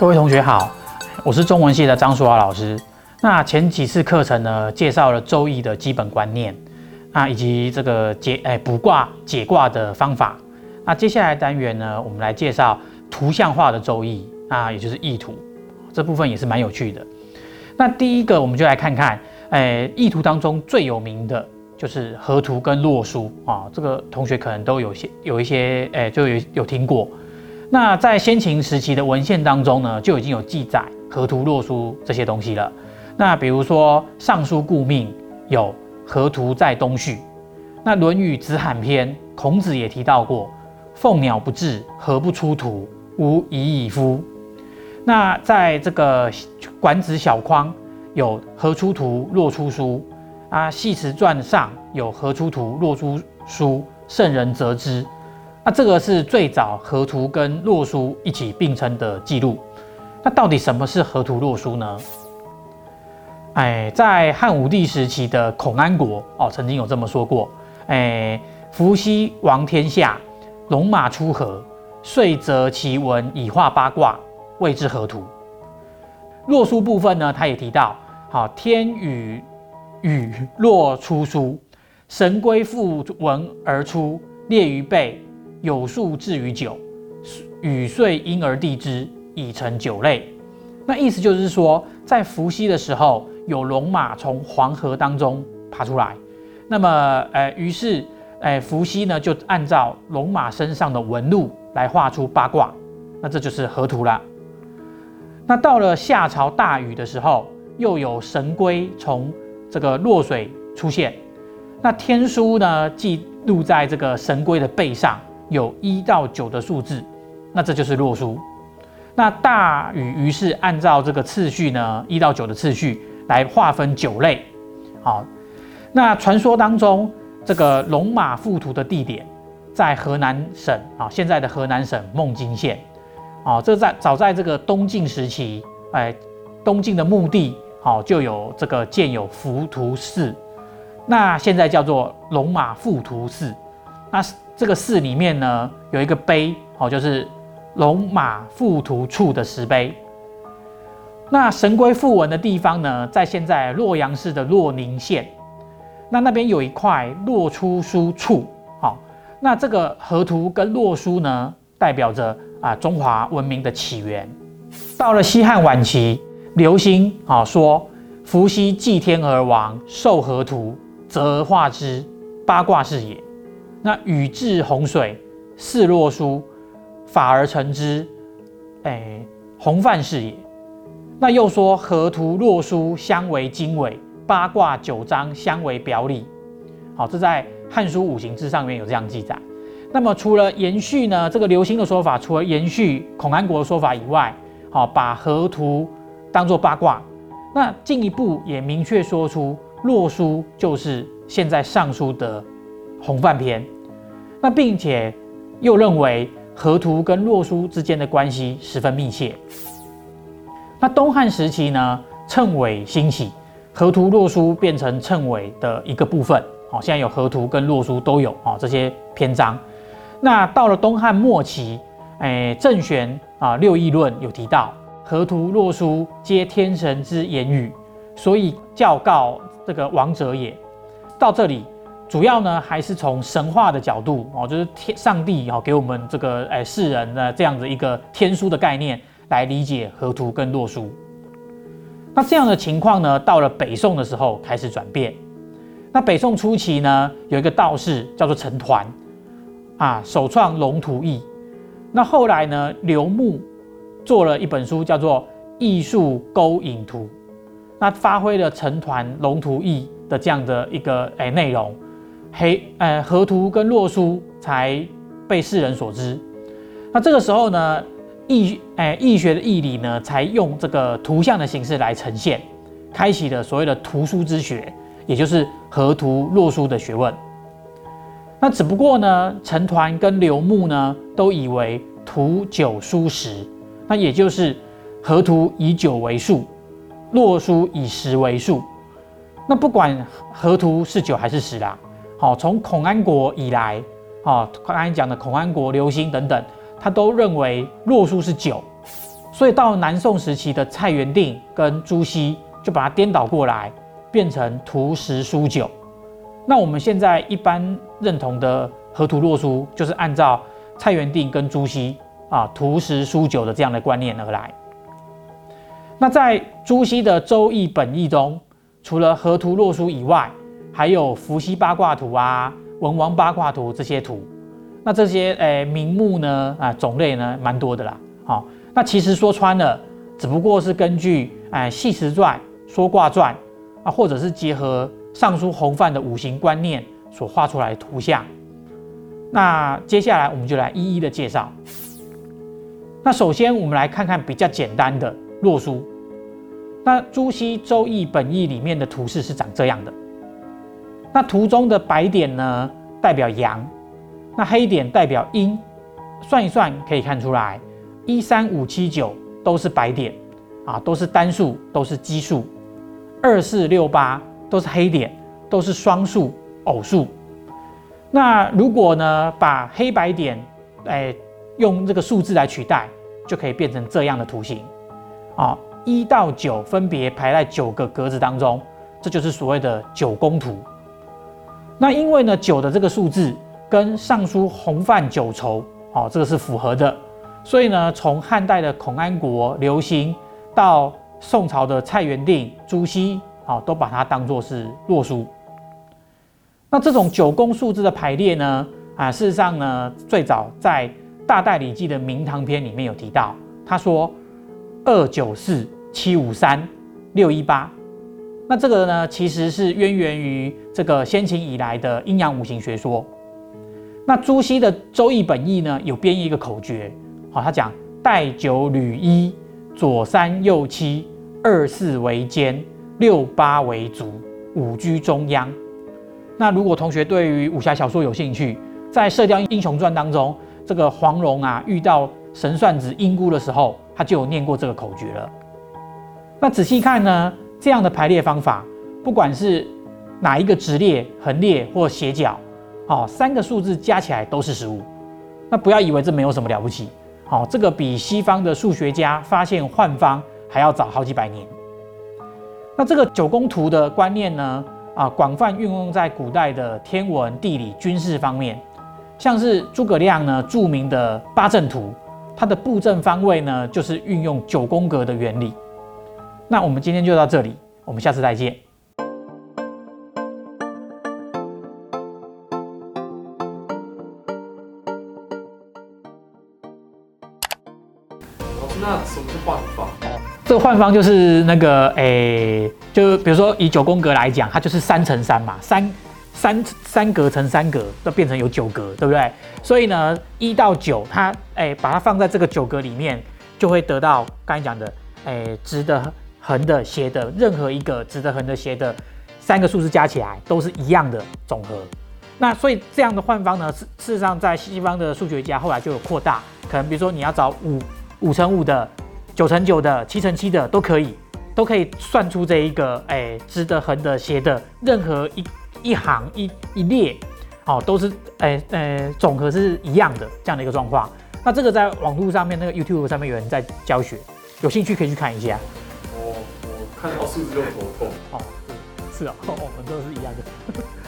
各位同学好，我是中文系的张淑华老师。那前几次课程呢，介绍了周易的基本观念啊，以及这个解哎卜卦解卦的方法。那接下来单元呢，我们来介绍图像化的周易啊，也就是意图这部分也是蛮有趣的。那第一个，我们就来看看，哎，意图当中最有名的就是河图跟洛书啊，这个同学可能都有些有一些哎，就有有听过。那在先秦时期的文献当中呢，就已经有记载河图洛书这些东西了。那比如说《尚书顾命》有河图在东序，那《论语子罕篇》孔子也提到过“凤鸟不至，何不出图？无以以夫。”那在这个《管子小匡》有“河出图，洛出书”，啊，《系辞传》上有“河出图，洛出书，圣人则之”。那这个是最早河图跟洛书一起并称的记录。那到底什么是河图洛书呢？哎，在汉武帝时期的孔安国哦，曾经有这么说过：哎，伏羲王天下，龙马出河，遂择其文以画八卦，谓之河图。洛书部分呢，他也提到：好，天与雨洛出书，神龟复文而出，列于背。有数至于九，雨遂因而地之，已成九类。那意思就是说，在伏羲的时候，有龙马从黄河当中爬出来。那么，呃，于是，呃，伏羲呢就按照龙马身上的纹路来画出八卦。那这就是河图了。那到了夏朝大禹的时候，又有神龟从这个洛水出现。那天书呢记录在这个神龟的背上。有一到九的数字，那这就是洛书。那大禹于是按照这个次序呢，一到九的次序来划分九类。好，那传说当中这个龙马附图的地点在河南省啊，现在的河南省孟津县。啊，这在早在这个东晋时期，哎，东晋的墓地好就有这个建有浮图寺，那现在叫做龙马附图寺。那这个寺里面呢，有一个碑，哦，就是龙马附图处的石碑。那神龟附文的地方呢，在现在洛阳市的洛宁县。那那边有一块洛出书处，好，那这个河图跟洛书呢，代表着啊中华文明的起源。到了西汉晚期，刘歆啊说：“伏羲祭天而亡，受河图，则化之，八卦是也。”那禹治洪水，四洛书，法而成之，哎，洪范是也。那又说河图洛书相为经纬，八卦九章相为表里。好，这在《汉书五行志》上面有这样记载。那么除了延续呢这个刘歆的说法，除了延续孔安国的说法以外，好，把河图当做八卦，那进一步也明确说出洛书就是现在尚书的。红范篇，那并且又认为河图跟洛书之间的关系十分密切。那东汉时期呢，谶纬兴起，河图洛书变成谶纬的一个部分。好，现在有河图跟洛书都有啊这些篇章。那到了东汉末期，哎，郑玄啊《六艺论》有提到，河图洛书皆天神之言语，所以教告这个王者也。到这里。主要呢还是从神话的角度哦，就是天上帝哦给我们这个哎世人的这样子一个天书的概念来理解河图跟洛书。那这样的情况呢，到了北宋的时候开始转变。那北宋初期呢，有一个道士叫做陈抟啊，首创龙图义。那后来呢，刘牧做了一本书叫做《艺术勾引图》，那发挥了陈抟龙图义的这样的一个哎内容。黑呃河图跟洛书才被世人所知，那这个时候呢，易哎易学的易理呢，才用这个图像的形式来呈现，开启了所谓的图书之学，也就是河图洛书的学问。那只不过呢，陈抟跟刘牧呢，都以为图九书十，那也就是河图以九为数，洛书以十为数。那不管河图是九还是十啦。好，从孔安国以来，啊，刚才讲的孔安国、刘歆等等，他都认为洛书是九，所以到南宋时期的蔡元定跟朱熹就把它颠倒过来，变成图十书九。那我们现在一般认同的河图洛书，就是按照蔡元定跟朱熹啊图十书九的这样的观念而来。那在朱熹的《周易本义》中，除了河图洛书以外，还有伏羲八卦图啊、文王八卦图这些图。那这些诶名目呢啊种类呢蛮多的啦。好，那其实说穿了，只不过是根据诶《系辞传》《说卦传》啊，或者是结合尚书洪范的五行观念所画出来的图像。那接下来我们就来一一的介绍。那首先我们来看看比较简单的洛书。那朱熹《周易本义》里面的图示是长这样的。那图中的白点呢，代表阳；那黑点代表阴。算一算可以看出来，一三五七九都是白点啊，都是单数，都是奇数；二四六八都是黑点，都是双数、偶数。那如果呢，把黑白点哎用这个数字来取代，就可以变成这样的图形啊。一到九分别排在九个格子当中，这就是所谓的九宫图。那因为呢，九的这个数字跟尚书洪范九畴，哦，这个是符合的，所以呢，从汉代的孔安国流行到宋朝的蔡元定、朱熹，哦，都把它当作是洛书。那这种九宫数字的排列呢，啊，事实上呢，最早在《大代礼记》的《明堂篇》里面有提到，他说。二九四七五三六一八，那这个呢，其实是渊源于这个先秦以来的阴阳五行学说。那朱熹的《周易本义》呢，有编一个口诀，好，他讲代九履一，左三右七，二四为肩，六八为足，五居中央。那如果同学对于武侠小说有兴趣，在《射雕英雄传》当中，这个黄蓉啊遇到神算子阴姑的时候。他就有念过这个口诀了。那仔细看呢，这样的排列方法，不管是哪一个直列、横列或斜角，哦，三个数字加起来都是十五。那不要以为这没有什么了不起，好，这个比西方的数学家发现换方还要早好几百年。那这个九宫图的观念呢，啊，广泛运用在古代的天文、地理、军事方面，像是诸葛亮呢著名的八阵图。它的布阵方位呢，就是运用九宫格的原理。那我们今天就到这里，我们下次再见。老师，那什么是换方？这个换方就是那个诶，就比如说以九宫格来讲，它就是三乘三嘛，三。三三格乘三格都变成有九格，对不对？所以呢，一到九，它哎，把它放在这个九格里面，就会得到刚才讲的哎，值得、横的、斜的，任何一个直的、横的、斜的三个数字加起来都是一样的总和。那所以这样的换方呢，事事实上在西方的数学家后来就有扩大，可能比如说你要找五五乘五的、九乘九的、七乘七的都可以，都可以算出这一个哎，直的、横的、斜的任何一。一行一一列，哦，都是诶诶，总和是一样的这样的一个状况。那这个在网络上面，那个 YouTube 上面有人在教学，有兴趣可以去看一下。看到数字就头痛。哦，是啊，我们都是一样的。